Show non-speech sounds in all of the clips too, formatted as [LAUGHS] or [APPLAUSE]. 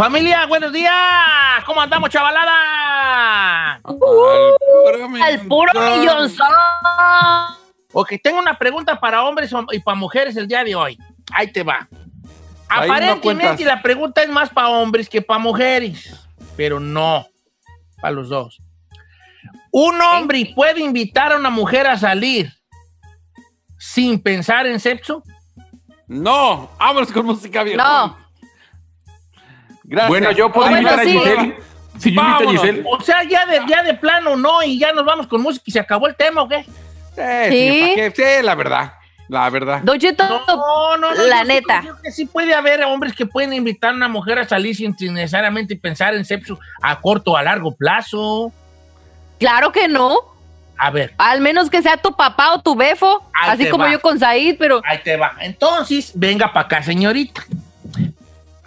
Familia, buenos días. ¿Cómo andamos, chavalada? Al puro millonzón. Ok, tengo una pregunta para hombres y para mujeres el día de hoy. Ahí te va. Ahí Aparentemente la pregunta es más para hombres que para mujeres, pero no, para los dos. Un hombre puede invitar a una mujer a salir sin pensar en sexo. No, vámonos con música vieja. No. Gracias. Bueno, yo puedo Bueno, invitar sí. a Giselle. Si yo invito a. Giselle. O sea, ya de, ya de plano no, y ya nos vamos con música y se acabó el tema, ¿o qué? Eh, Sí. señor, ¿para qué? Sí, la verdad. La verdad. Don Cheto, No, no, no. La yo neta. creo que sí puede haber hombres que pueden invitar a una mujer a salir sin necesariamente pensar en sexo a corto o a largo plazo. claro que no. A ver, Al menos que sea tu papá o tu befo. Ahí así te como va. yo con Said, pero. ahí te va. Entonces, venga para acá, señorita.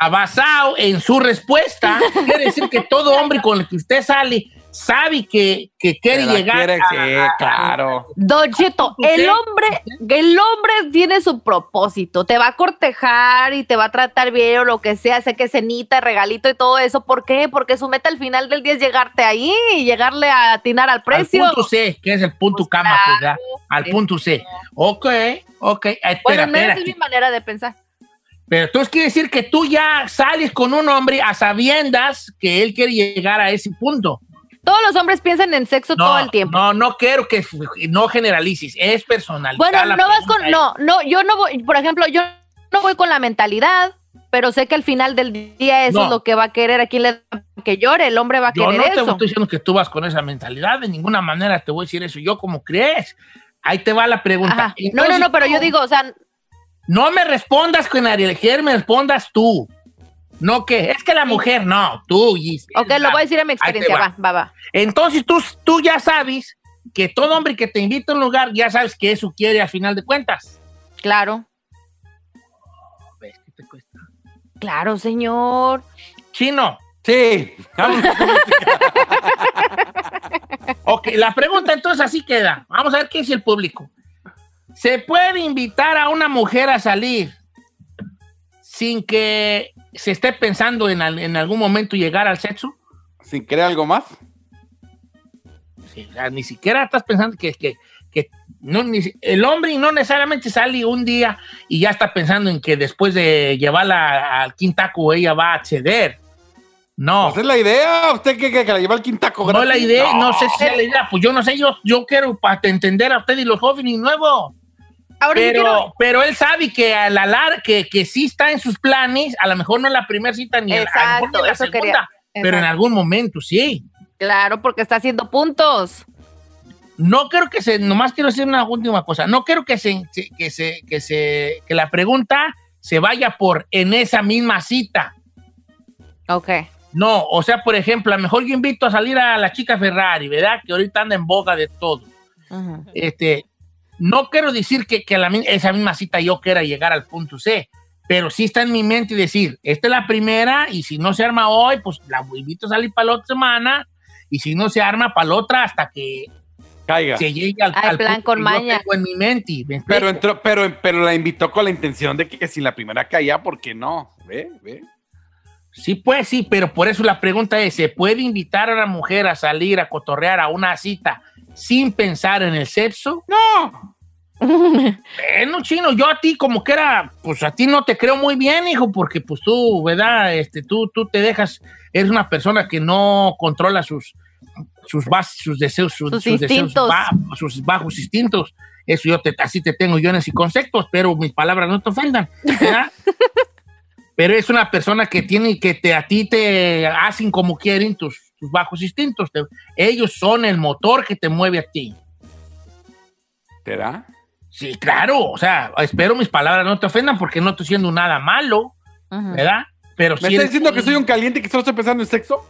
Basado en su respuesta, quiere decir que todo [LAUGHS] hombre con el que usted sale sabe que, que quiere llegar quiere, a- sí, claro. Don Cheto, ¿Usted? el hombre, el hombre tiene su propósito. Te va a cortejar y te va a tratar bien o lo que sea, sé que cenita, regalito y todo eso. ¿Por qué? Porque su meta al final del día es llegarte ahí y llegarle a atinar al precio. Al punto C, que es el punto Pues cama, claro, pues, ¿verdad? Al sí. punto C. Ok, ok. Espera, Bueno, menos espera. es mi manera de pensar. Pero entonces quiere decir que tú ya sales con un hombre a sabiendas que él quiere llegar a ese punto. Todos los hombres piensan en sexo todo el tiempo. No, no quiero que no generalices, es personal. Bueno, no vas con, no, no, yo no voy, por ejemplo, yo no voy con la mentalidad, pero sé que al final del día eso No. es lo que va a querer a quien le que llore, el hombre va a Yo querer no te eso. estoy diciendo que tú vas con esa mentalidad, de ninguna manera te voy a decir eso. Yo como crees. Ahí te va la pregunta. No, no, no, pero yo digo, o sea, No me respondas con Ariel, me respondas tú. No que, es que la mujer, no, tú. Giselle, ok, lo voy a decir a mi experiencia, va. va, va, va. Entonces tú, tú ya sabes que todo hombre que te invita a un lugar, ya sabes que eso quiere al final de cuentas. Claro, ¿Ves qué te cuesta? claro, señor. Chino. Sí. [LAUGHS] Ok, la pregunta entonces así queda. Vamos a ver qué dice el público. ¿Se puede invitar a una mujer a salir sin que se esté pensando en, al- en algún momento llegar al sexo? ¿Sin querer algo más? Sí, o sea, ni siquiera estás pensando que, que, que no, ni el hombre no necesariamente sale un día y ya está pensando en que después de llevarla al quintaco ella va a acceder. No. Pues es la idea. ¿Usted que, que la lleva al quintaco? No es la idea, no. sé si es la idea. Pues yo no sé, yo, yo quiero para entender a usted y los jóvenes nuevos. Ahora Pero, quiero- pero él sabe que a la que, que sí está en sus planes, a lo mejor no en la primera cita ni en la- a Exacto, ni en la segunda, quería. pero en Exacto. algún momento sí. Claro, porque está haciendo puntos. No quiero que se, nomás quiero decir una última cosa, no quiero que se, que se, que se, que la pregunta se vaya por en esa misma cita. Ok. No, o sea, por ejemplo, a lo mejor yo invito a salir a la chica Ferrari, ¿verdad? Que ahorita anda en boga de todo. Este, no quiero decir que, la esa misma cita yo quiera llegar al punto C, pero sí está en mi mente y decir, esta es la primera y si no se arma hoy, pues la invito a salir para la otra semana y si no se arma para la otra hasta que Caiga. se llegue al, Al plan punto con que maña. en mi mente. ¿me Pero entró, pero, pero la invitó con la intención de que, que si la primera caía, ¿por qué no? ¿Ve? ¿Ve? Sí, pues sí, pero por eso la pregunta es, ¿se puede invitar a una mujer a salir a cotorrear a una cita sin pensar en el sexo? No. Bueno, chino, yo a ti como que era, pues a ti no te creo muy bien, hijo, porque pues tú, ¿verdad? Este, tú, tú te dejas, eres una persona que no controla sus, sus bases, sus deseos, sus, Sus sus deseos instintos. ba- sus bajos instintos. Eso yo te, así te tengo yo en esos conceptos, pero mis palabras no te ofendan, ¿verdad? [LAUGHS] pero es una persona que tiene, que te, a ti te hacen como quieren tus, tus bajos instintos. Te- ellos son el motor que te mueve a ti. ¿Será? Sí, claro, o sea, espero mis palabras no te ofendan porque no estoy haciendo nada malo. ¿verdad? Pero ¿Me sí está eres- diciendo que soy un caliente y que solo estoy pensando en sexo?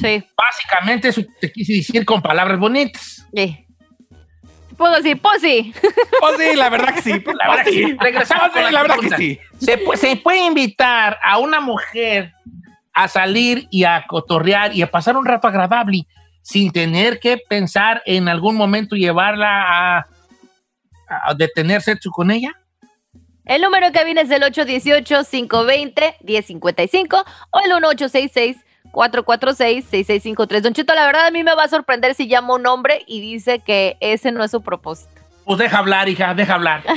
Sí. Básicamente eso te quise decir con palabras bonitas. sí. Puedo decir, pues sí. Oh, [LAUGHS] sí, la verdad que sí. La verdad que sí. Regresamos Oh, sí, con la verdad que sí. ¿Se, pu- se puede invitar a una mujer a salir y a cotorrear y a pasar un rato agradable sin tener que pensar en algún momento llevarla a, a detener sexo con ella? El número que viene es el 818-520-1055 o el 1866-446-6653. Don Cheto, la verdad a mí me va a sorprender si llama un hombre y dice que ese no es su propósito. Pues deja hablar, hija, deja hablar. [LAUGHS]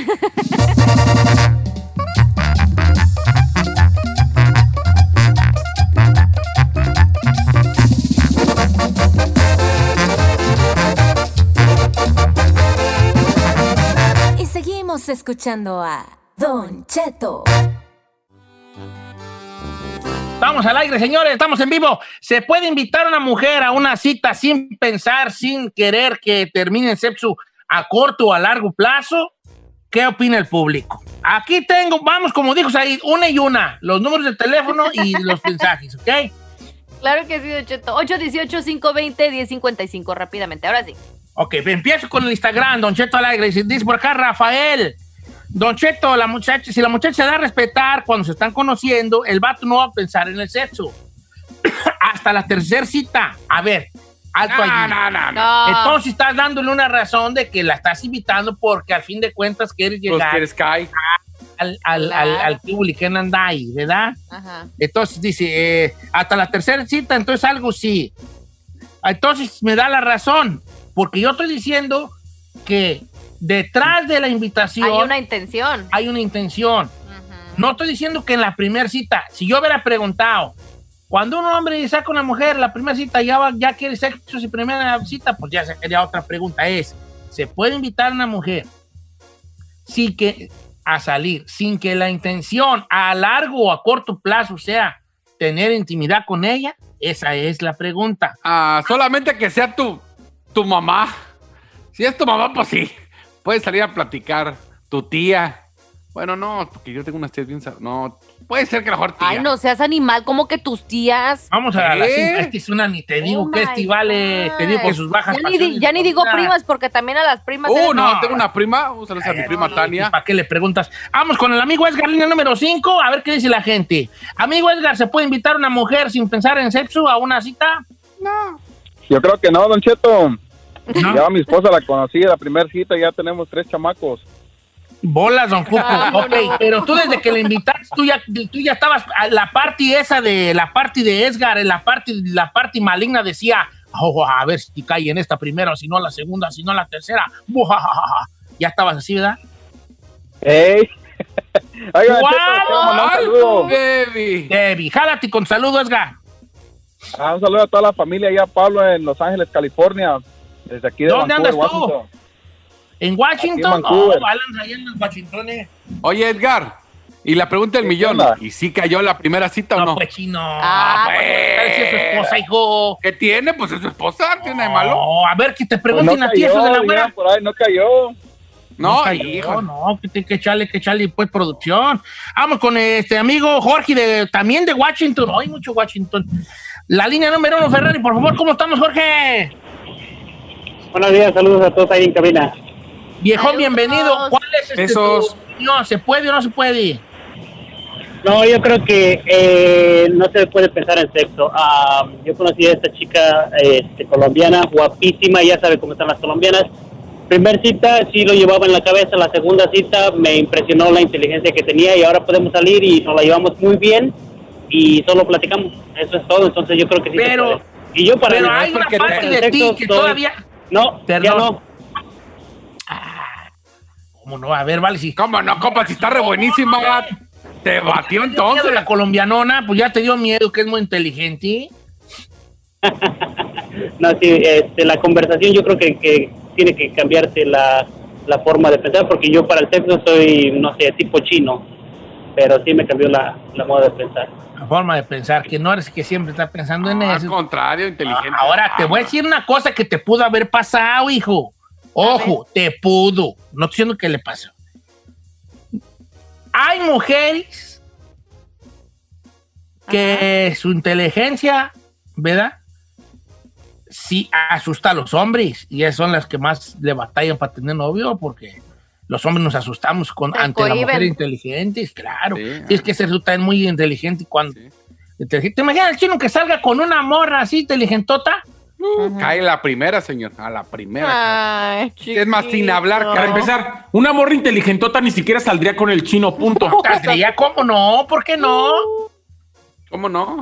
Escuchando a Don Cheto. Estamos al aire, señores, estamos en vivo. ¿Se puede invitar a una mujer a una cita sin pensar, sin querer que termine el sexo a corto o a largo plazo? ¿Qué opina el público? Aquí tengo, vamos, como dijo ahí, una y una, los números de teléfono y [LAUGHS] los mensajes, ¿ok? Claro que sí, Don Cheto. 818-520-1055, rápidamente. Ahora sí. Ok, empiezo con el Instagram, Don Cheto Alegre. Dice dice por acá Rafael. Don Cheto, la muchacha, si la muchacha se da a respetar cuando se están conociendo, el vato no va a pensar en el sexo. [COUGHS] Hasta la tercera cita. A ver, alto No, allí. no, no, no. No. Entonces estás dándole una razón de que la estás invitando porque al fin de cuentas quieres Pues llegar quieres Sky. al, al, Claro. al, al que ¿verdad? Ajá. Entonces dice, eh, hasta la tercera cita, entonces algo sí. Entonces me da la razón, porque yo estoy diciendo que detrás de la invitación Hay una intención. hay una intención. No estoy diciendo que en la primera cita, si yo hubiera preguntado, cuando un hombre saca a una mujer, la primera cita ya, va- ya quiere sexo, si primera cita, pues ya sería otra pregunta. Es, ¿se puede invitar a una mujer sin que, a salir sin que la intención a largo o a corto plazo sea tener intimidad con ella? Esa es la pregunta. Ah, solamente que sea tu, tu mamá. Si es tu mamá, pues sí. Puedes salir a platicar. Tu tía. Bueno, no, porque yo tengo unas tías bien... No, puede ser que a lo mejor tía. Ay, no seas animal, como que tus tías. Vamos a la ¿Qué? cinta. Es una, ni te digo Oh que my este vale, God. te digo con sus bajas Ya ni, ya ni digo primas, porque también a las primas. Uh, eres- no, no. tengo una prima. Un saludo a mi prima Tania. ¿Para qué le preguntas? Vamos con el amigo Edgar, línea número 5, a ver qué dice la gente. Amigo Edgar, ¿se puede invitar a una mujer sin pensar en sexo a una cita? Yo creo que no, Don Cheto. No. Ya mi esposa la conocí en la primera cita, ya tenemos tres chamacos. Bolas, don Cuco. Ah, ok, no. pero tú desde que le invitaste, tú ya, tú ya estabas, a la parte esa de la parte de Edgar, en la parte, la parte maligna decía, "Oh, a ver si cae en esta primera, o si no la segunda, si no la tercera. Ya estabas así, ¿verdad? ¡Ey! [LAUGHS] Oiga, Don ¡Guau! Cheto, quiero mandar un ¡Ay, saludo. baby! Debbie, jálate con saludo, Edgar. Ah, un saludo a toda la familia allá, Pablo, en Los Ángeles, California. Desde aquí de ¿Dónde Vancouver, andas tú? Washington. ¿En Washington? En. Oh, Alan, ahí en Washington. eh. Oye, Edgar. Y la pregunta del ¿Qué millón. onda? ¿Y si cayó la primera cita o No, no? pues chino. Ah, pues, ¿qué si es su esposa, hijo? ¿Qué tiene? Pues es su esposa. ¿Qué tiene de malo? No, a ver, que te Pues pregunten no a ti eso de la güera. por ahí, no cayó. No, cayó, hijo. no, que te que echarle, que echarle pues producción. Vamos con este amigo Jorge de también de Washington. Hay mucho Washington. La línea número uno, Ferrari, por favor, ¿cómo estamos, Jorge? Buenos días, saludos a todos ahí en cabina. Viejón, Saludos. bienvenido. ¿Cuál es este, opinión? ¿Se puede o no se puede? No, yo creo que eh, no se puede pensar en sexo. Ah, yo conocí a esta chica este, colombiana, guapísima, ya sabe cómo están las colombianas. Primer cita sí lo llevaba en la cabeza, la segunda cita me impresionó la inteligencia que tenía y ahora podemos salir y nos la llevamos muy bien y solo platicamos. Eso es todo, entonces yo creo que sí Pero-. Y yo para Pero hay una parte de ti que todavía... No, Perdón. ya no. ¿Cómo no? A ver, vale, si... ¿Cómo no, compa? Si está re buenísima. Te batió Entonces, entonces. la colombianona, pues ya te dio miedo, que es muy inteligente. [LAUGHS] No, sí, este, la conversación yo creo que, que tiene que cambiarse la, la forma de pensar, porque yo para el sexo soy, no sé, tipo chino, pero sí me cambió la, la moda de pensar. La forma de pensar, que no eres que siempre está pensando en Al eso. contrario, inteligente. Ahora te voy a decir una cosa que te pudo haber pasado, hijo. Ojo, te pudo. No estoy diciendo que le pasó. Hay mujeres que su inteligencia, ¿verdad? Sí asusta a los hombres y esas son las que más le batallan para tener novio porque los hombres nos asustamos con, ante la mujer inteligente, claro. Sí, Tienes que ser tú también muy inteligente y cuando Sí. inteligente. ¿Te imaginas el chino que salga con una morra así inteligentota? Uh, Cae la primera, señor. A la primera. Ay, Es más, sin hablar. Para empezar, una morra inteligentota ni siquiera saldría con el chino, punto. [LAUGHS] ¿Saldría? ¿Cómo no? ¿Por qué no? ¿Cómo no?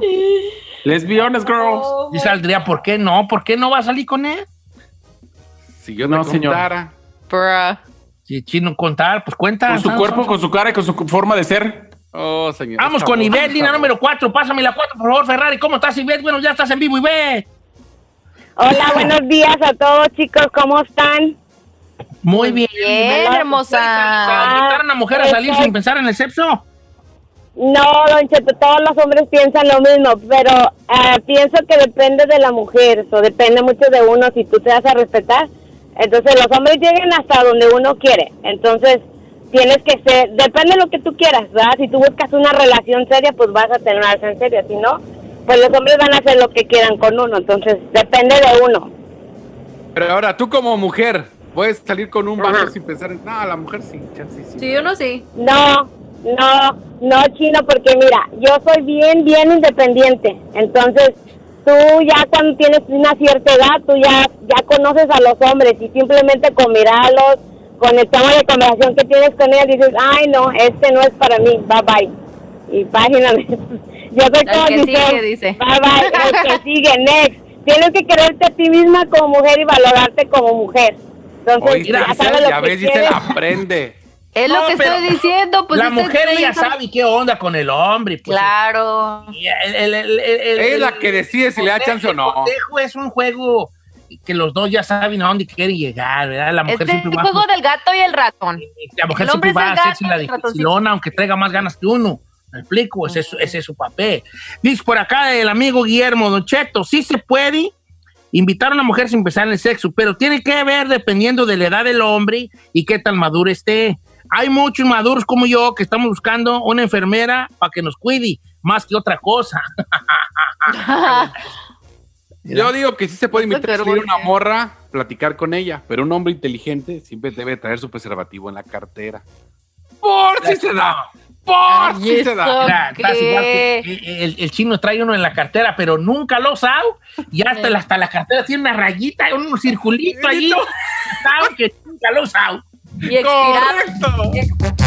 Let's be honest, girls. Y saldría, ¿por qué no? ¿Por qué no va a salir con él? Si yo No, señor. contara. Bruh. Si chino contar, pues cuenta. Con su cuerpo, con su cara y con su forma de ser. Oh, señor. Vamos con Ivette, línea número 4. Pásame la 4, por favor, Ferrari. ¿Cómo estás, Ivette? Bueno, ya estás en vivo, Ivette. Hola, buenos días a todos chicos, ¿cómo están? Muy bien. Bien, ¿Para hermosa. invitar a una mujer a salir sin pensar en el sexo? No, don Cheto, todos los hombres piensan lo mismo, pero eh, pienso que depende de la mujer, o depende mucho de uno si tú te vas a respetar. Entonces los hombres llegan hasta donde uno quiere, entonces tienes que ser, depende de lo que tú quieras, ¿verdad? Si tú buscas una relación seria, pues vas a tener una relación seria, si no, pues los hombres van a hacer lo que quieran con uno, entonces depende de uno. Pero ahora, tú como mujer, puedes salir con un vato sin pensar en. No, la mujer sí, chance sí. Sí, uno sí. No, no, no, chino, porque mira, yo soy bien, bien independiente. Entonces, tú ya cuando tienes una cierta edad, tú ya, ya conoces a los hombres y simplemente con mirarlos, con el tema de conversación que tienes con ellos, dices, ay, no, este no es para mí, bye bye. Y página. [LAUGHS] Yo soy El como que dice, sigue, dice. Bye bye, el que [LAUGHS] sigue, next. Tienes que quererte a ti misma como mujer y valorarte como mujer. Entonces, Oíste, ya sabes lo ya que ves, aprende. Es lo que pero estoy diciendo. Pues la mujer ella dijo- sabe qué onda con el hombre. Pues, Claro. El- el- el- el- el- Es la el- que decide si le da chance o no. El cotejo es un juego que los dos ya saben a dónde quieren llegar, ¿verdad? La mujer Este siempre va juego del gato y el ratón. La mujer El siempre va a es el hacerse gato, la el dificilona, aunque traiga más ganas que uno. ¿Me explico? Ese, es- ese es su papel. Dice por acá el amigo Guillermo Don Cheto, sí se puede invitar a una mujer sin empezar en el sexo, pero tiene que ver dependiendo de la edad del hombre y qué tan maduro esté. Hay muchos maduros como yo que estamos buscando una enfermera para que nos cuide, más que otra cosa. [LAUGHS] Yo digo que sí se puede invitar a una bien. morra, platicar con ella, pero un hombre inteligente siempre debe traer su preservativo en la cartera. Por si se da. Por si se da. eso. Mira, estás ¿Qué? igual que el, el chino trae uno en la cartera, pero nunca lo sabe. Y hasta, la, hasta la cartera tiene una rayita, un circulito allí. Sabe que nunca lo sabe. Y expirado. Correcto.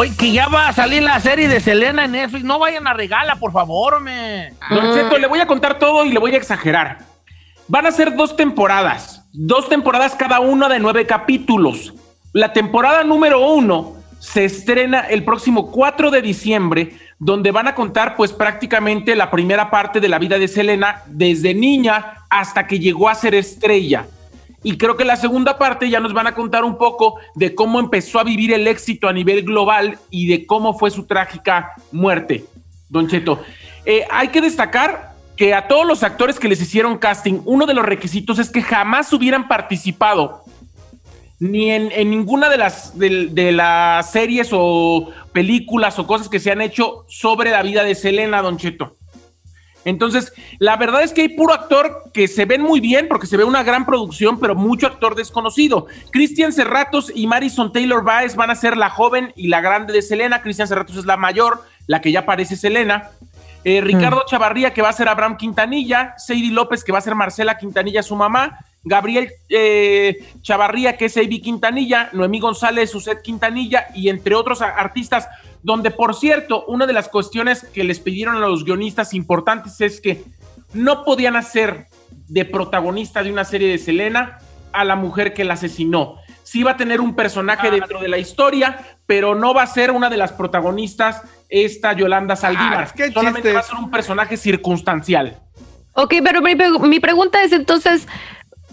Oye, que ya va a salir la serie de Selena en Netflix. No vayan a regala, por favor, hombre. Don Cheto, le voy a contar todo y le voy a exagerar. Van a ser dos temporadas, dos temporadas cada una de nueve capítulos. La temporada número uno se estrena el próximo 4 de diciembre, donde van a contar pues prácticamente la primera parte de la vida de Selena desde niña hasta que llegó a ser estrella. Y creo que la segunda parte ya nos van a contar un poco de cómo empezó a vivir el éxito a nivel global y de cómo fue su trágica muerte. Don Cheto, eh, hay que destacar que a todos los actores que les hicieron casting, uno de los requisitos es que jamás hubieran participado ni en, ninguna de las, de, de las series o películas o cosas que se han hecho sobre la vida de Selena, Don Cheto. Entonces, la verdad es que hay puro actor que se ven muy bien porque se ve una gran producción, pero mucho actor desconocido. Cristian Serratos y Marison Taylor Baez van a ser la joven y la grande de Selena. Cristian Serratos es la mayor, la que ya parece Selena. Eh, Ricardo Chavarría, que va a ser Abraham Quintanilla. Sadie López, que va a ser Marcela Quintanilla, su mamá. Gabriel eh, Chavarría, que es Avi Quintanilla. Noemí González, Suset Quintanilla. Y entre otros artistas, donde por cierto, una de las cuestiones que les pidieron a los guionistas importantes es que no podían hacer de protagonista de una serie de Selena a la mujer que la asesinó. Sí va a tener un personaje dentro de la historia, pero no va a ser una de las protagonistas esta Yolanda Saldívar. Ah, es que Solamente chistes. va a ser un personaje circunstancial. Ok, pero mi, pre- mi pregunta es entonces,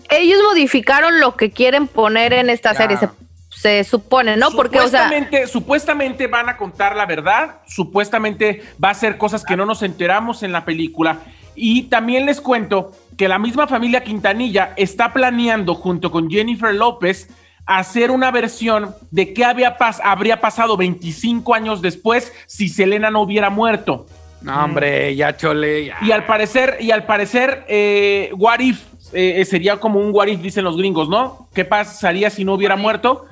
ellos modificaron lo que quieren poner en esta serie, se, se supone, ¿no? Porque, o sea, supuestamente, supuestamente van a contar la verdad, supuestamente va a ser cosas que no nos enteramos en la película. Y también les cuento que la misma familia Quintanilla está planeando junto con Jennifer López hacer una versión de qué había pas- habría pasado 25 años después si Selena no hubiera muerto. No, hombre, ya chole. ya. Y al parecer, y al parecer, eh, What If eh, sería como un What If, dicen los gringos, ¿no? ¿Qué pasaría si no hubiera muerto?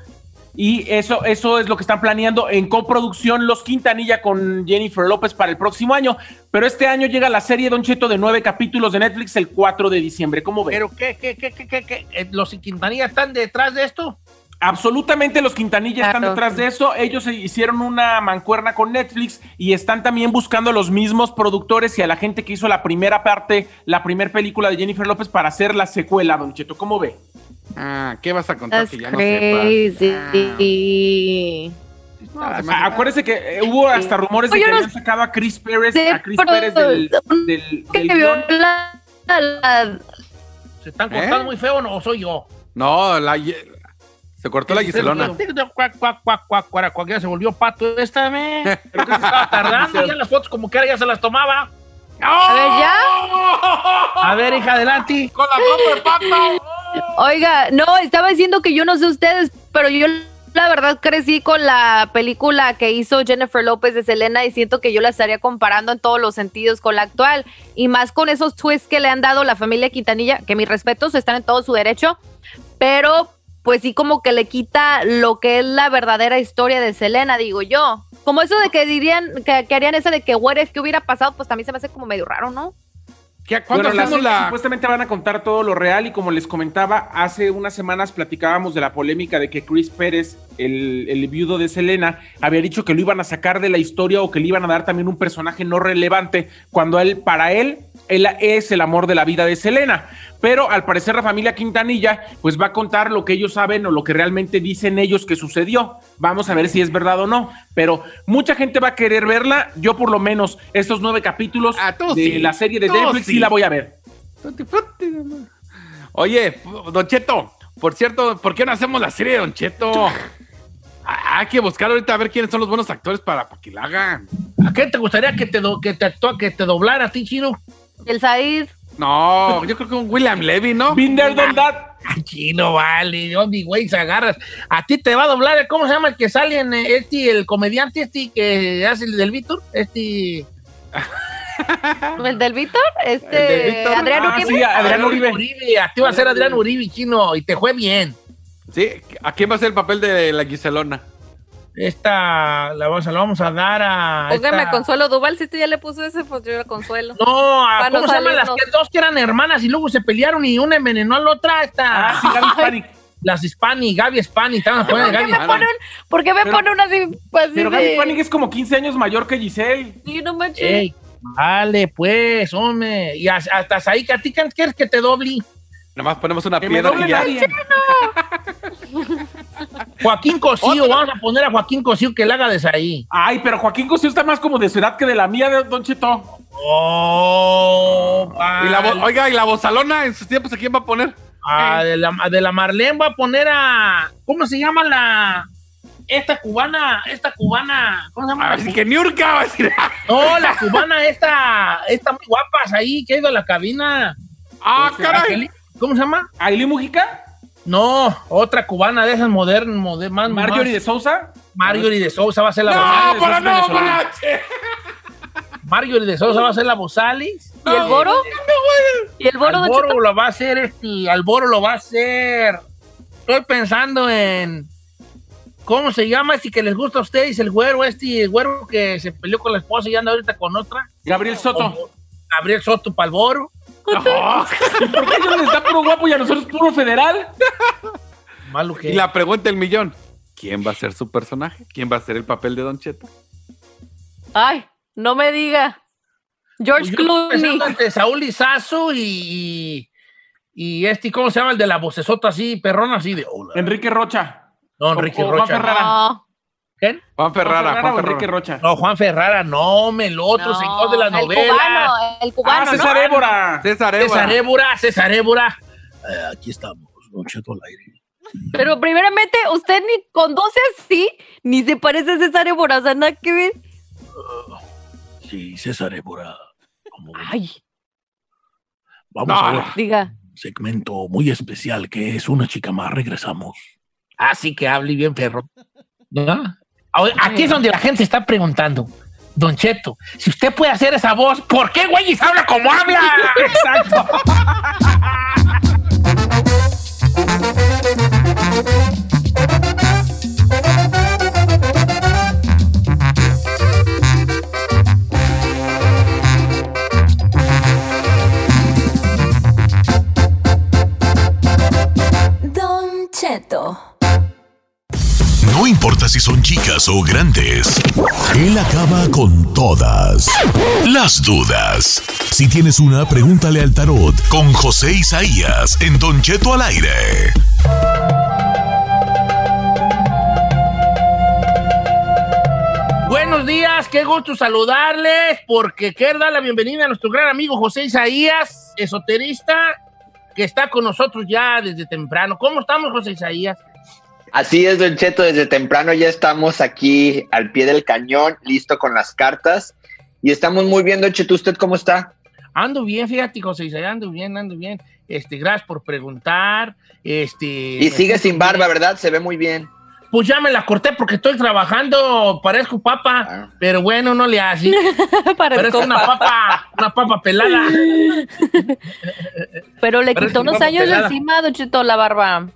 Y eso, eso es lo que están planeando en coproducción Los Quintanilla con Jennifer López para el próximo año. Pero este año llega la serie Don Cheto de nueve capítulos de Netflix el 4 de diciembre. ¿Cómo ven? ¿Pero qué, qué, qué, qué, qué, qué? Eh, ¿Los Quintanilla están detrás de esto? Absolutamente los Quintanilla están detrás de eso. Ellos se hicieron una mancuerna con Netflix y están también buscando a los mismos productores y a la gente que hizo la primera parte, la primera película de Jennifer López para hacer la secuela, Don Cheto. ¿Cómo ve? Ah, ¿qué vas a contar That's que ya no sepas? crazy. Ah, Ah, Acuérdense que eh, hubo hasta rumores de que no habían sacado a Chris Pérez, a Chris pero- Pérez del, del, Que del vio guion. la- la- ¿Se están cortando ¿Eh? muy feo no? o soy yo? No, la, se cortó la Giselona. Cuac, cuac, cuac, cuac, cuac, cuac, ya se volvió pato esta vez. Pero que se estaba tardando, [LAUGHS] ya las fotos como que era ya se las tomaba. A ver, ya. A ver, hija, adelante. Con la ropa de pato. Oiga, no, estaba diciendo que yo no sé ustedes, pero yo la verdad crecí con la película que hizo Jennifer López de Selena y siento que yo la estaría comparando en todos los sentidos con la actual y más con esos twists que le han dado la familia Quintanilla, que mis respetos están en todo su derecho, pero pues sí como que le quita lo que es la verdadera historia de Selena, digo yo. Como eso de que dirían, que, que harían esa de que what if, que hubiera pasado, pues también se me hace como medio raro, ¿no? ¿Qué- ¿Cuándo Bueno, hacemos la...? Supuestamente van a contar todo lo real y como les comentaba, hace unas semanas platicábamos de la polémica de que Chris Pérez, el, el viudo de Selena, había dicho que lo iban a sacar de la historia o que le iban a dar también un personaje no relevante, cuando él, para él, él es el amor de la vida de Selena. Pero al parecer la familia Quintanilla pues va a contar lo que ellos saben o lo que realmente dicen ellos que sucedió. Vamos a ver si es verdad o no. Pero mucha gente va a querer verla. Yo por lo menos estos nueve capítulos Ah, de sí. la serie de Tú Netflix sí sí. la voy a ver. Oye, Don Cheto, por cierto, ¿por qué no hacemos la serie de Don Cheto? Ah, Hay que buscar ahorita a ver quiénes son los buenos actores para, para que la hagan. ¿A qué te gustaría que te, do- que te, actúa- que te doblara a ti, Chino? El Said. No, yo creo que un William Levy, ¿no? Been there, done that. Ay, Chino, vale, ¿dónde güey se agarras? A ti te va a doblar, ¿cómo se llama el que sale en eh, este, el comediante este que hace el del Víctor? Este... [LAUGHS] ¿El del Víctor? Este, ¿El del Víctor? Adrián Ah, Uribe. sí, Adrián Uribe. A ti va a ser Adrián Uribe, Chino, y te fue bien. Sí, ¿a quién va a ser el papel de la Giselona? Esta la vamos, a- la vamos a dar a. Póngame esta- Consuelo Duval, si tú ya le puso ese, pues yo la consuelo. No, a- ¿cómo no se llaman las que dos que eran hermanas y luego se pelearon y una envenenó a la otra? Esta. Ah, sí, Gaby Hispanic. Las Hispani, Gaby Hispani, estaban a ¿Por qué Gaby me Hispani. ponen, por qué me Pero- ponen así? Pues, Pero así Gaby de- Hispanic es como 15 años mayor que Giselle. Sí, no manches. Ey, vale, pues, hombre. Y as- hasta ahí, ¿a ti qué quieres que te doble? Nada más ponemos una piedra y ya. [LAUGHS] Joaquín Cosío, vamos a poner a Joaquín Cosío que le haga de ahí. Ay, pero Joaquín Cosío está más como de su edad que de la mía, de Don Cheto. Oh, Y la oiga, ¿y la bozalona en sus tiempos a quién va a poner? Ah, de, la, de la Marlene voy a poner a. ¿Cómo se llama la. Esta cubana, esta cubana, ¿cómo se llama? A la ver si que Niurka va a decir. [LAUGHS] No, la cubana esta, esta muy guapas ahí, que ha ido a la cabina. ¡Ah, Este, caray! ¿Cómo se llama? Ailey Mujica, No, otra cubana de esas modernas, moder, más Marjorie más- de Sousa. Marjorie de Sousa va a ser la ¡No, para no, venezolana. manche! Marjorie de Sousa va a ser la Bozales. ¿Y el Boro? ¿Y el Boro, Alboro lo va a hacer este, Alboro lo va a hacer. Estoy pensando en ¿cómo se llama este que les gusta a ustedes? El güero, este el güero que se peleó con la esposa y anda ahorita con otra. Gabriel Soto. Gabriel Soto Palboro. [LAUGHS] ¿Por qué ellos les da puro guapo y a nosotros puro federal? Malo que. Y la pregunta del millón. ¿Quién va a ser su personaje? ¿Quién va a ser el papel de Don Cheto? Ay, no me diga. George Pues Clooney. entre Saúl Lizazo y, y, y este, ¿cómo se llama? El de la vocesota así, perrona así de hola. Enrique Rocha. No, Enrique o Rocha. Ferrara. No, ¿Quién? Juan Ferrara, Juan Juan o Enrique Ferrara. Rocha. No, Juan Ferrara, no, me el otro no, señor de la El novela. cubano, el cubano, Ah, ¿no? César Évora. César Évora. César Évora, César Évora. Eh, aquí estamos, Don Cheto al aire. Pero primeramente, usted ni conduce así, ni se parece a César Évora, o sea, nada que ver. Sí, César Évora. Ay, Vamos No, a ver. Diga. Segmento muy especial que es una chica más. Regresamos. Así que hable bien, perro. ¿No? Ahora, Aquí es donde la gente se está preguntando. Don Cheto, si usted puede hacer esa voz, ¿por qué güeyes habla como habla? [LAUGHS] Exacto. [LAUGHS] si son chicas o grandes, él acaba con todas las dudas. Si tienes una, pregúntale al tarot con José Isaías en Don Cheto al aire. Buenos días, qué gusto saludarles, porque quiero dar la bienvenida a nuestro gran amigo José Isaías, esoterista, que está con nosotros ya desde temprano. ¿Cómo estamos, José Isaías? Así es, Don Cheto, desde temprano ya estamos aquí al pie del cañón, listo con las cartas. Y estamos muy bien, Don Cheto. ¿Usted cómo está? Ando bien, fíjate, José Isaías, ando bien, ando bien. Este, gracias por preguntar. Este, Y sigue sin barba, ¿verdad? Se ve muy bien. Pues ya me la corté porque estoy trabajando, parezco papa, Ah. pero bueno, no le hace. [LAUGHS] Parezco Parezco una papa, una papa pelada. [LAUGHS] Pero le quitó unos años pelada. encima, Don Cheto, la barba.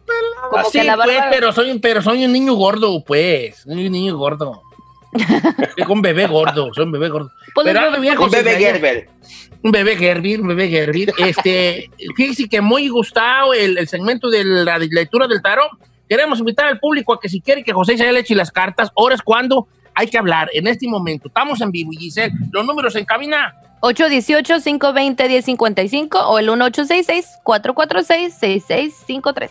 Como Así, que la pues, pero soy, un- pero soy un niño gordo, pues. Soy un niño gordo. un bebé gordo, soy un bebé gordo. Pues pero un bebé- Un bebé. Gerber. Un bebé Gerber, un bebé Gerber. Este, fíjese que muy gustado el, el segmento de la lectura del tarot. Queremos invitar al público a que si quiere que José Isaías le eche las cartas, ahora es cuando hay que hablar. En este momento, estamos en vivo, Giselle. Los números en cabina. 818-520-1055 o el 1866-446-6653.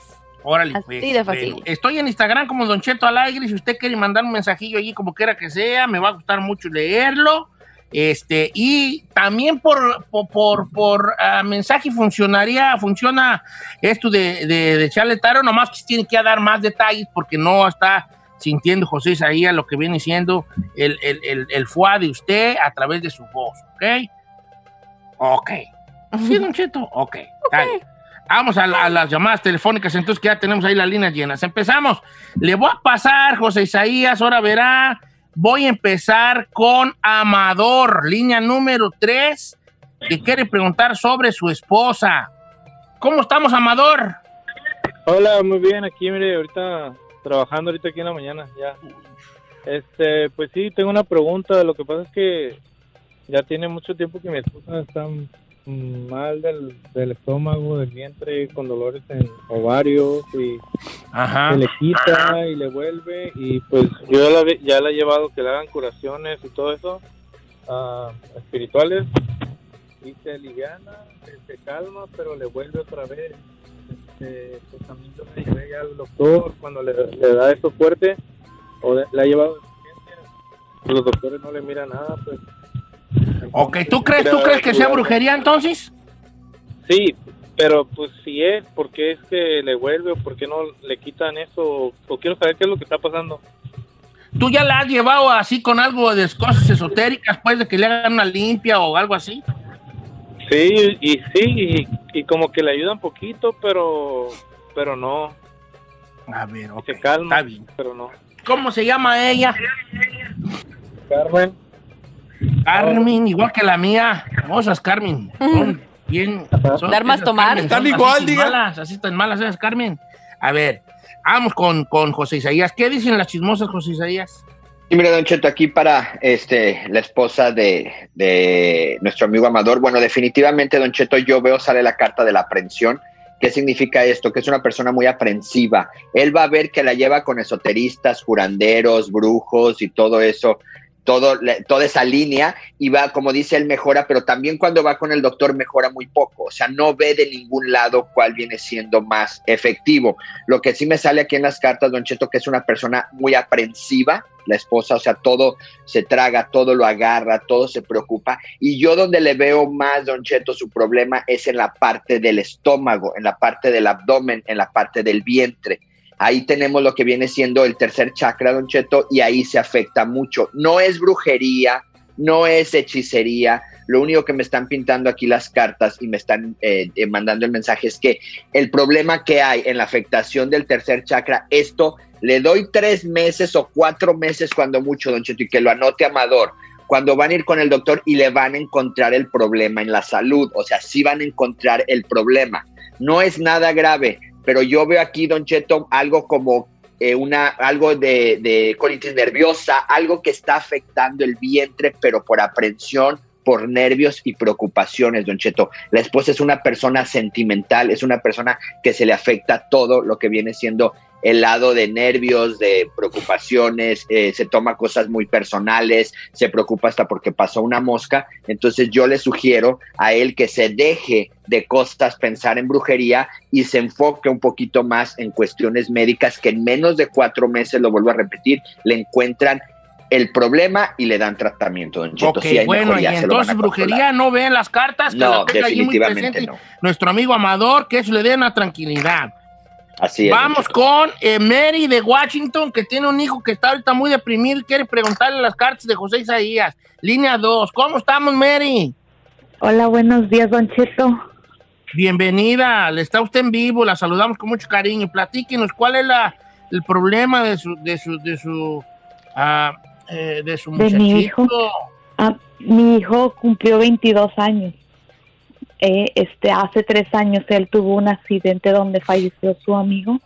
Órale, Así pues. de fácil. Bueno, estoy en Instagram como Don Cheto Alegre. Si usted quiere mandar un mensajillo allí, como quiera que sea, me va a gustar mucho leerlo. Este, y también por, por, por, por, ah, mensaje funcionaría, funciona esto de, de, de taro, nomás que tiene que dar más detalles porque no está sintiendo José Isaías lo que viene siendo el, el, el, el fuá de usted a través de su voz, ¿ok? Ok. Sí, Don Cheto, ok. [LAUGHS] bien. Vamos a, la- a las llamadas telefónicas, entonces que ya tenemos ahí las líneas llenas. Empezamos. Le voy a pasar, José Isaías, ahora verá. Voy a empezar con Amador, línea número 3, que quiere preguntar sobre su esposa. ¿Cómo estamos, Amador? Hola, muy bien, aquí mire, ahorita trabajando ahorita aquí en la mañana, ya. Este, pues sí, tengo una pregunta, lo que pasa es que ya tiene mucho tiempo que mi esposa está mal del, del estómago, del vientre, con dolores en ovarios y Ajá. se le quita y le vuelve y pues yo ya la, ya la he llevado que le hagan curaciones y todo eso ah, espirituales y se aliviana, se, se calma, pero le vuelve otra vez. Este, pues también yo me llevé ya al doctor cuando le, le da eso fuerte o le, le ha llevado los doctores no le miran nada, pues. Ok, ¿tú crees, ¿tú crees que sea brujería entonces? Sí, pero pues si es, ¿por qué es que le vuelve o por qué no le quitan eso? O, quiero saber qué es lo que está pasando. ¿Tú ya la has llevado así con algo de cosas esotéricas, pues, de que le hagan una limpia o algo así? Sí, y sí, y, y como que le ayudan poquito, pero pero no, A ver, ok. se calma, Está bien. pero no. ¿Cómo se llama ella? Carmen, Carmen, igual que la mía. Famosas Carmen. Son bien. Son Dar más tomar. Carmen, Están igual, así diga. Malas, así tan malas esas Carmen. A ver, vamos con, con José Isaías. ¿Qué dicen las chismosas, José Isaías? Y mire, Don Cheto, aquí para este, la esposa de, de nuestro amigo Amador. Bueno, definitivamente, Don Cheto, yo veo sale la carta de la aprensión. ¿Qué significa esto? Que es una persona muy aprensiva. Él va a ver que la lleva con esoteristas, curanderos, brujos y todo eso, todo, toda esa línea, y va, como dice él, mejora, pero también cuando va con el doctor mejora muy poco. O sea, no ve de ningún lado cuál viene siendo más efectivo. Lo que sí me sale aquí en las cartas, Don Cheto, que es una persona muy aprensiva, la esposa, o sea, todo se traga, todo lo agarra, todo se preocupa. Y yo donde le veo más, Don Cheto, su problema es en la parte del estómago, en la parte del abdomen, en la parte del vientre. Ahí tenemos lo que viene siendo el tercer chakra, Don Cheto, y ahí se afecta mucho. No es brujería, no es hechicería, Lo único que me están pintando aquí las cartas y me están eh, eh, mandando el mensaje es que el problema que hay en la afectación del tercer chakra, esto le doy tres meses o cuatro meses cuando mucho, don Cheto, y que lo anote Amador cuando van a ir con el doctor y le van a encontrar el problema en la salud, o sea, sí van a encontrar el problema. No es nada grave, pero yo veo aquí, don Cheto, algo como eh, una, algo de, de colitis nerviosa, algo que está afectando el vientre, pero por aprensión, por nervios y preocupaciones, don Cheto. La esposa es una persona sentimental, es una persona que se le afecta todo lo que viene siendo el lado de nervios, de preocupaciones, eh, se toma cosas muy personales, se preocupa hasta porque pasó una mosca. Entonces yo le sugiero a él que se deje de cosas pensar en brujería y se enfoque un poquito más en cuestiones médicas que en menos de cuatro meses, lo vuelvo a repetir, le encuentran el problema y le dan tratamiento, don Cheto. Ok, Sí hay bueno, y mejoría, entonces brujería no ven las cartas que No, la muy definitivamente presente no. nuestro amigo Amador, que eso le dé una tranquilidad. Así es. Vamos con eh, Mary de Washington, que tiene un hijo que está ahorita muy deprimido y quiere preguntarle las cartas de José Isaías. Línea 2. ¿Cómo estamos, Mary? Hola, buenos días, Don Cheto. Bienvenida, le está usted en vivo, la saludamos con mucho cariño. Platíquenos cuál es la, el problema de su, de su, de su, ah, eh, de su De mi muchachito. hijo. Ah, mi hijo cumplió 22 años. Eh, este, hace tres años él tuvo un accidente donde falleció su amigo.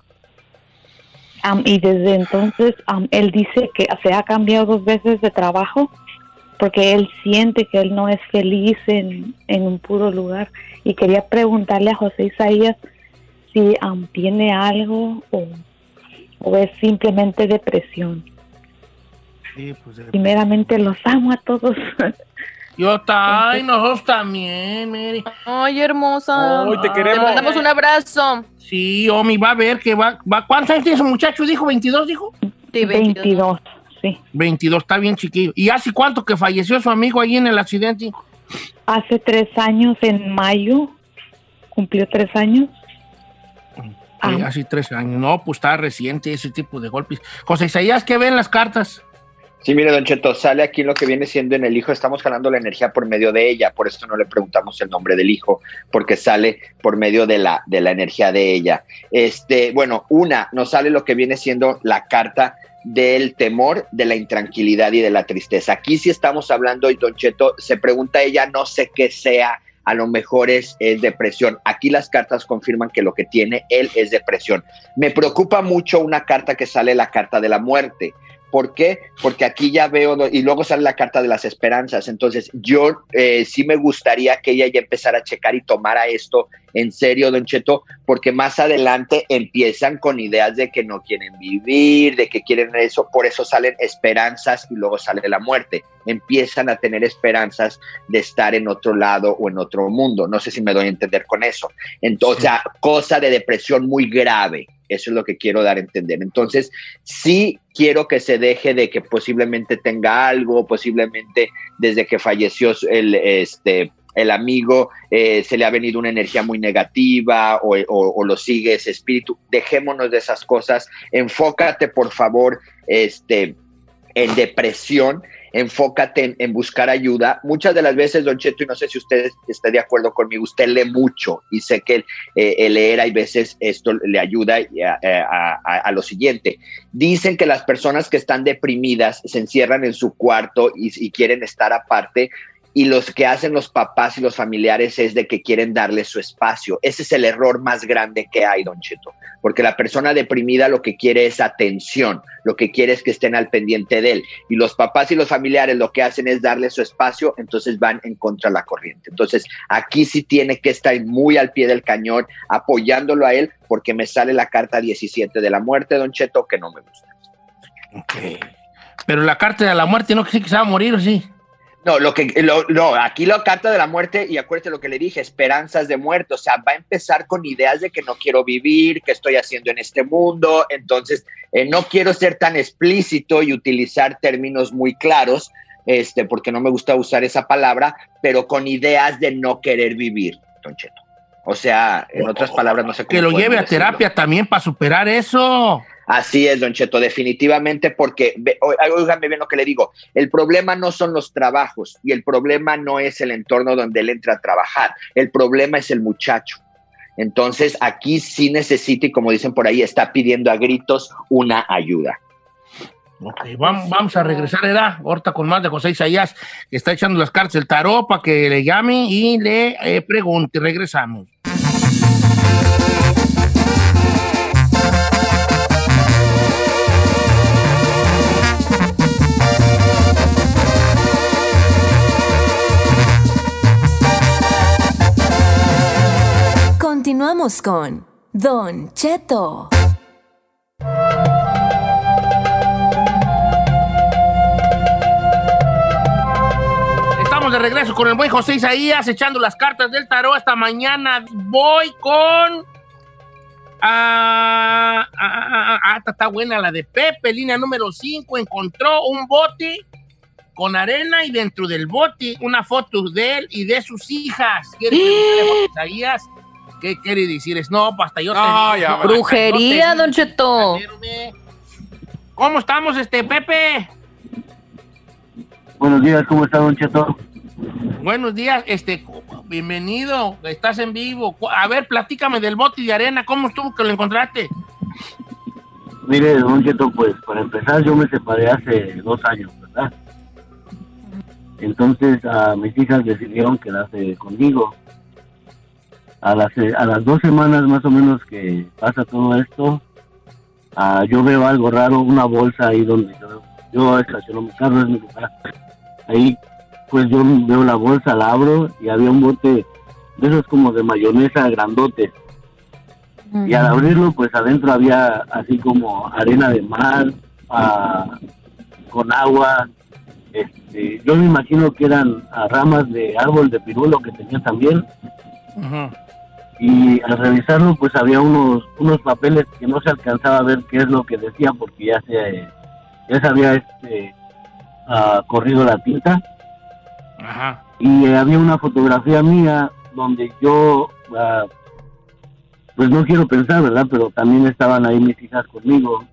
Am, y desde entonces él dice que se ha cambiado dos veces de trabajo porque él siente que él no es feliz en, en un puro lugar. Y quería preguntarle a José Isaías si am, tiene algo o, o es simplemente depresión. Sí, pues, de- Primeramente los amo a todos. [LAUGHS] Yo ta- ay, nosotros también, Mary. Ay, hermosa. Ay, te Te queremos. mandamos un abrazo. Sí, Omi, va a ver que va, va. ¿Cuántos años tiene ese muchacho? Dijo 22, dijo. Sí, 22. 22, sí. 22, está bien chiquillo. ¿Y hace cuánto que falleció su amigo ahí en el accidente? Hace tres años, en mayo, cumplió tres años. Sí, Ah. hace tres años. No, pues está reciente ese tipo de golpes. José Isaías, ¿qué ven las cartas? Sí, mire, Don Cheto, sale aquí lo que viene siendo en el hijo, estamos jalando la energía por medio de ella, por esto no le preguntamos el nombre del hijo, porque sale por medio de la, de la energía de ella. Este, bueno, una, nos sale lo que viene siendo la carta del temor, de la intranquilidad y de la tristeza. Aquí sí estamos hablando, y Don Cheto, se pregunta ella, no sé qué sea, a lo mejor es, es depresión. Aquí las cartas confirman que lo que tiene él es depresión. Me preocupa mucho una carta que sale, la carta de la muerte. ¿Por qué? Porque aquí ya veo, y luego sale la carta de las esperanzas. Entonces, yo eh, sí me gustaría que ella ya empezara a checar y tomara esto en serio, Don Cheto, porque más adelante empiezan con ideas de que no quieren vivir, de que quieren eso, por eso salen esperanzas y luego sale la muerte. Empiezan a tener esperanzas de estar en otro lado o en otro mundo. No sé si me doy a entender con eso. Entonces, cosa de depresión muy grave. Eso es lo que quiero dar a entender. Entonces, sí quiero que se deje de que posiblemente tenga algo, posiblemente desde que falleció el, este, el amigo, eh, se le ha venido una energía muy negativa o, o- o lo sigue ese espíritu. Dejémonos de esas cosas. Enfócate, por favor, este, en depresión, enfócate en, buscar ayuda. Muchas de las veces, Don Cheto, y no sé si usted está de acuerdo conmigo, usted lee mucho y sé que eh, leer hay veces esto le ayuda a, a- a- lo siguiente. Dicen que las personas que están deprimidas se encierran en su cuarto y quieren estar aparte. Y los que hacen los papás y los familiares es de que quieren darle su espacio. Ese es el error más grande que hay, Don Cheto porque la persona deprimida lo que quiere es atención, lo que quiere es que estén al pendiente de él. Y los papás y los familiares lo que hacen es darle su espacio, entonces van en contra de la corriente. Entonces, aquí sí tiene que estar muy al pie del cañón, apoyándolo a él, porque me sale la carta 17 de la muerte, Don Cheto, que no me gusta. Pero la carta de la muerte no quiere que se va a morir, ¿o sí? No, lo que, lo- no, aquí la carta de la muerte, y acuérdate lo que le dije, esperanzas de muerte, o sea, va a empezar con ideas de que no quiero vivir, que estoy haciendo en este mundo, entonces eh, no quiero ser tan explícito y utilizar términos muy claros, este, porque no me gusta usar esa palabra, pero con ideas de no querer vivir, Don Cheto. O sea, en otras palabras, no sé cómo Que lo lleve a decirlo. terapia también para superar eso. Así es, Don Cheto, definitivamente, porque, ve- o- óigame bien lo que le digo, el problema no son los trabajos y el problema no es el entorno donde él entra a trabajar, el problema es el muchacho. Entonces, aquí sí necesita, y como dicen por ahí, está pidiendo a gritos una ayuda. Ok, vamos, a regresar, ¿verdad? Ahorita con más de José Isaías, que está echando las cartas del tarot para que le llame y le eh, pregunte. Regresamos. Continuamos con Don Cheto. Estamos de regreso con el buen José Isaías echando las cartas del tarot esta mañana. Voy con. Ah, ah, ah, ah, esta está buena la de Pepe, línea número 5. Encontró un bote con arena y dentro del bote una foto de él y de sus hijas. ¿Quiere preguntarle a José Isaías? ¿Qué quiere decir? Es no, pues hasta yo No, te ya. Brujería, no te- Don Cheto. ¿Cómo estamos, este Pepe? Buenos días, ¿cómo está, Don Cheto? Buenos días, este, bienvenido, estás en vivo. A ver, platícame del bote de arena, ¿cómo estuvo que lo encontraste? Mire, Don Cheto, pues para empezar, yo me separé hace dos años, ¿verdad? Entonces, a mis hijas decidieron quedarse conmigo. A las, eh, a las dos semanas más o menos que pasa todo esto, ah, yo veo algo raro, una bolsa ahí donde yo, yo estaciono mi carro, es mi lugar. Ahí, pues yo veo la bolsa, la abro y había un bote de esos como de mayonesa grandote. Y al abrirlo, pues adentro había así como arena de mar, ah, con agua. Este, yo me imagino que eran ah, ramas de árbol de pirulo que tenía también. Y al revisarlo, pues había unos unos papeles que no se alcanzaba a ver qué es lo que decía porque ya se ya se había este, ah, corrido la tinta. Ajá. Y eh, había una fotografía mía donde yo ah, pues no quiero pensar, ¿verdad? Pero también estaban ahí mis hijas conmigo.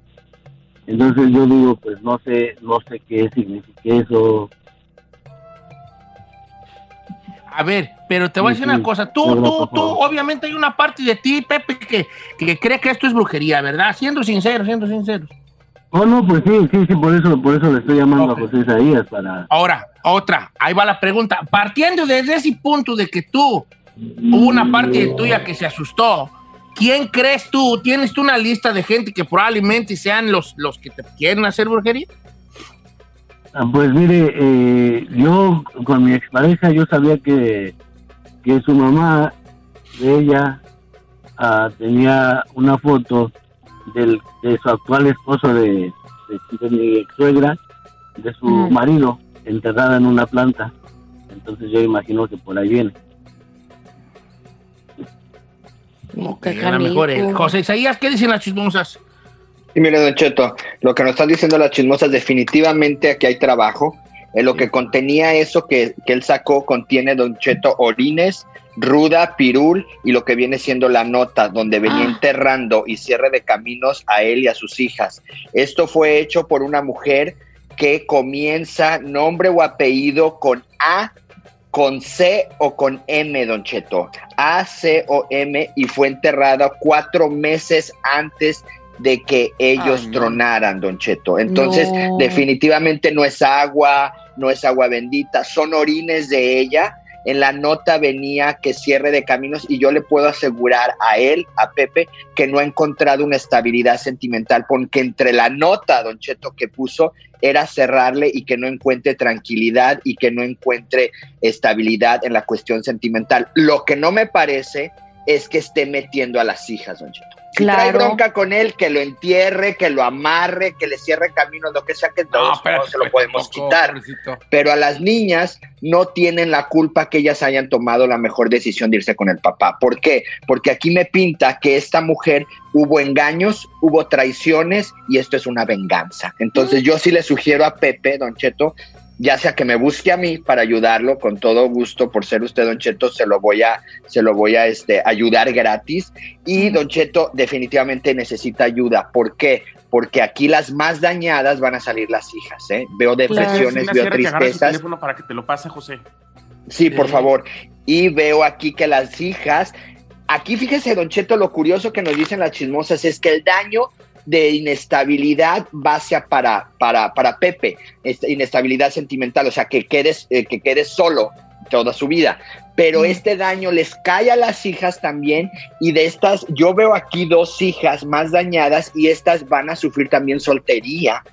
Entonces yo digo, pues no sé, no sé qué significa eso. A ver, pero te voy a decir Sí, una cosa. Tú, tú, tú, favor. obviamente hay una parte de ti, Pepe, que, que cree que esto es brujería, ¿verdad? Siendo sincero, siendo sincero. Oh, no, pues sí, sí, sí, por eso, por eso le estoy llamando a José Isaías para... Ahora, otra, ahí va la pregunta. Partiendo desde ese punto de que tú, hubo una parte de tuya que se asustó, ¿quién crees tú? ¿Tienes tú una lista de gente que probablemente sean los, los que te quieren hacer brujería? Ah, Pues mire, eh, yo con mi expareja yo sabía que, que su mamá de ella ah, tenía una foto del, de su actual esposo de, de, de mi ex suegra, de su marido, enterrada en una planta. Entonces yo imagino que por ahí viene. Ok, a lo mejor es. José Isaías, ¿qué dicen las chismosas? Y mire, Don Cheto, lo que nos están diciendo las chismosas, definitivamente aquí hay trabajo. En lo que contenía eso que, que él sacó, contiene Don Cheto orines, ruda, pirul y lo que viene siendo la nota, donde venía Ah. enterrando y cierre de caminos a él y a sus hijas. Esto fue hecho por una mujer que comienza nombre o apellido con A, con C o con M, Don Cheto. A, C o M y fue enterrada cuatro meses antes de que ellos Ay, no. tronaran, Don Cheto. Entonces, No. definitivamente no es agua, no es agua bendita, son orines de ella. En la nota venía que cierre de caminos y yo le puedo asegurar a él, a Pepe, que no ha encontrado una estabilidad sentimental, porque entre la nota, Don Cheto, que puso, era cerrarle y que no encuentre tranquilidad y que no encuentre estabilidad en la cuestión sentimental. Lo que no me parece es que esté metiendo a las hijas, Don Cheto. Si trae Claro. bronca con él, que lo entierre, que lo amarre, que le cierre caminos, lo que sea que todos espérate, no se lo podemos quitar. pobrecito. Pero a las niñas no tienen la culpa que ellas hayan tomado la mejor decisión de irse con el papá. ¿Por qué? Porque aquí me pinta que esta mujer hubo engaños, hubo traiciones y esto es una venganza. Entonces yo sí le sugiero a Pepe, Don Cheto, ya sea que me busque a mí para ayudarlo con todo gusto por ser usted Don Cheto se lo voy a se lo voy a este ayudar gratis y Don Cheto definitivamente necesita ayuda ¿por qué? porque aquí las más dañadas van a salir las hijas, ¿eh? Veo depresiones, veo sierra que tristezas. teléfono para que te lo pase, José. Sí, por favor. Y veo aquí que las hijas, aquí fíjese, Don Cheto, lo curioso que nos dicen las chismosas es que el daño de inestabilidad hacia para, para, para Pepe, esta inestabilidad sentimental, o sea, que quedes, eh, que quedes solo toda su vida. Pero este daño les cae a las hijas también y de estas, yo veo aquí dos hijas más dañadas y estas van a sufrir también soltería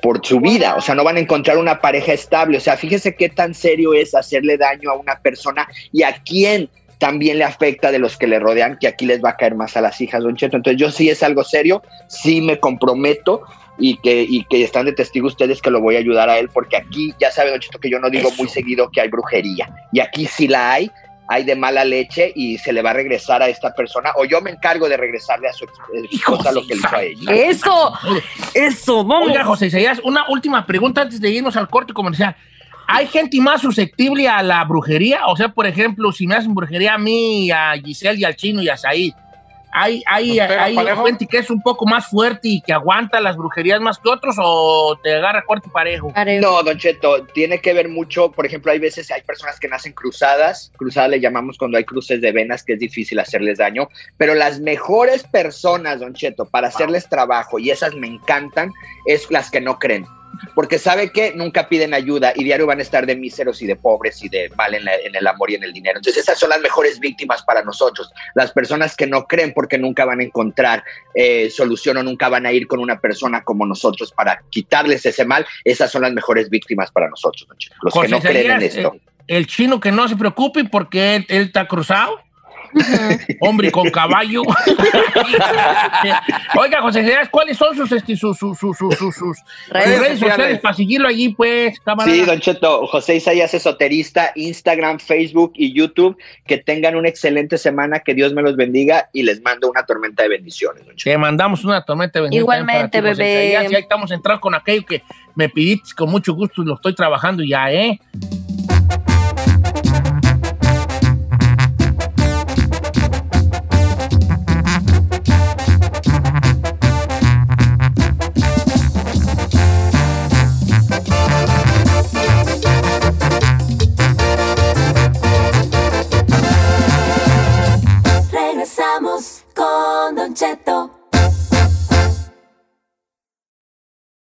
por su vida, o sea, no van a encontrar una pareja estable, o sea, fíjese qué tan serio es hacerle daño a una persona y a quién también le afecta de los que le rodean, que aquí les va a caer más a las hijas, Don Cheto. Entonces yo sí es algo serio, sí me comprometo y que, y que están de testigo ustedes que lo voy a ayudar a él, porque aquí ya sabe, Don Cheto, que yo no digo muy seguido que hay brujería, y aquí sí la hay, hay de mala leche y se le va a regresar a esta persona, o yo me encargo de regresarle a su ex- esposa lo que le hizo a ella. Eso, eso, vamos. Oiga, José Isaías, una última pregunta antes de irnos al corte comercial. ¿Hay gente más susceptible a la brujería? O sea, por ejemplo, si me hacen brujería a mí, a Giselle y al chino y a Said, ¿hay, hay, ¿Nos pega hay gente que es un poco más fuerte y que aguanta las brujerías más que otros o te agarra corte y parejo? No, Don Cheto, tiene que ver mucho, por ejemplo, hay veces, hay personas que nacen cruzadas, cruzadas le llamamos cuando hay cruces de venas, que es difícil hacerles daño, pero las mejores personas, Don Cheto, para hacerles trabajo, y esas me encantan, es las que no creen. Porque sabe que nunca piden ayuda y diario van a estar de míseros y de pobres y de mal en, la- en el amor y en el dinero. Entonces esas son las mejores víctimas para nosotros. Las personas que no creen porque nunca van a encontrar eh, solución o nunca van a ir con una persona como nosotros para quitarles ese mal, esas son las mejores víctimas para nosotros. Los que José no creen en esto. eh, el chino que no se preocupe porque él, él está cruzado. Hombre con caballo. [LAUGHS] Oiga, José ¿cuáles son sus, este, sus, sus, sus, sus, sus- sus redes, sociales. sociales. para seguirlo allí, pues, camarada? Sí, Don Cheto, José Isaías Esoterista, Instagram, Facebook y YouTube. Que tengan una excelente semana, que Dios me los bendiga y les mando una tormenta de bendiciones. Don Cheto. Te mandamos una tormenta de bendiciones Igualmente, ti, José bebé. Isaías. Ya estamos entrando con aquello que me pidiste con mucho gusto y lo estoy trabajando ya, ¿eh? Regresamos con Don Cheto.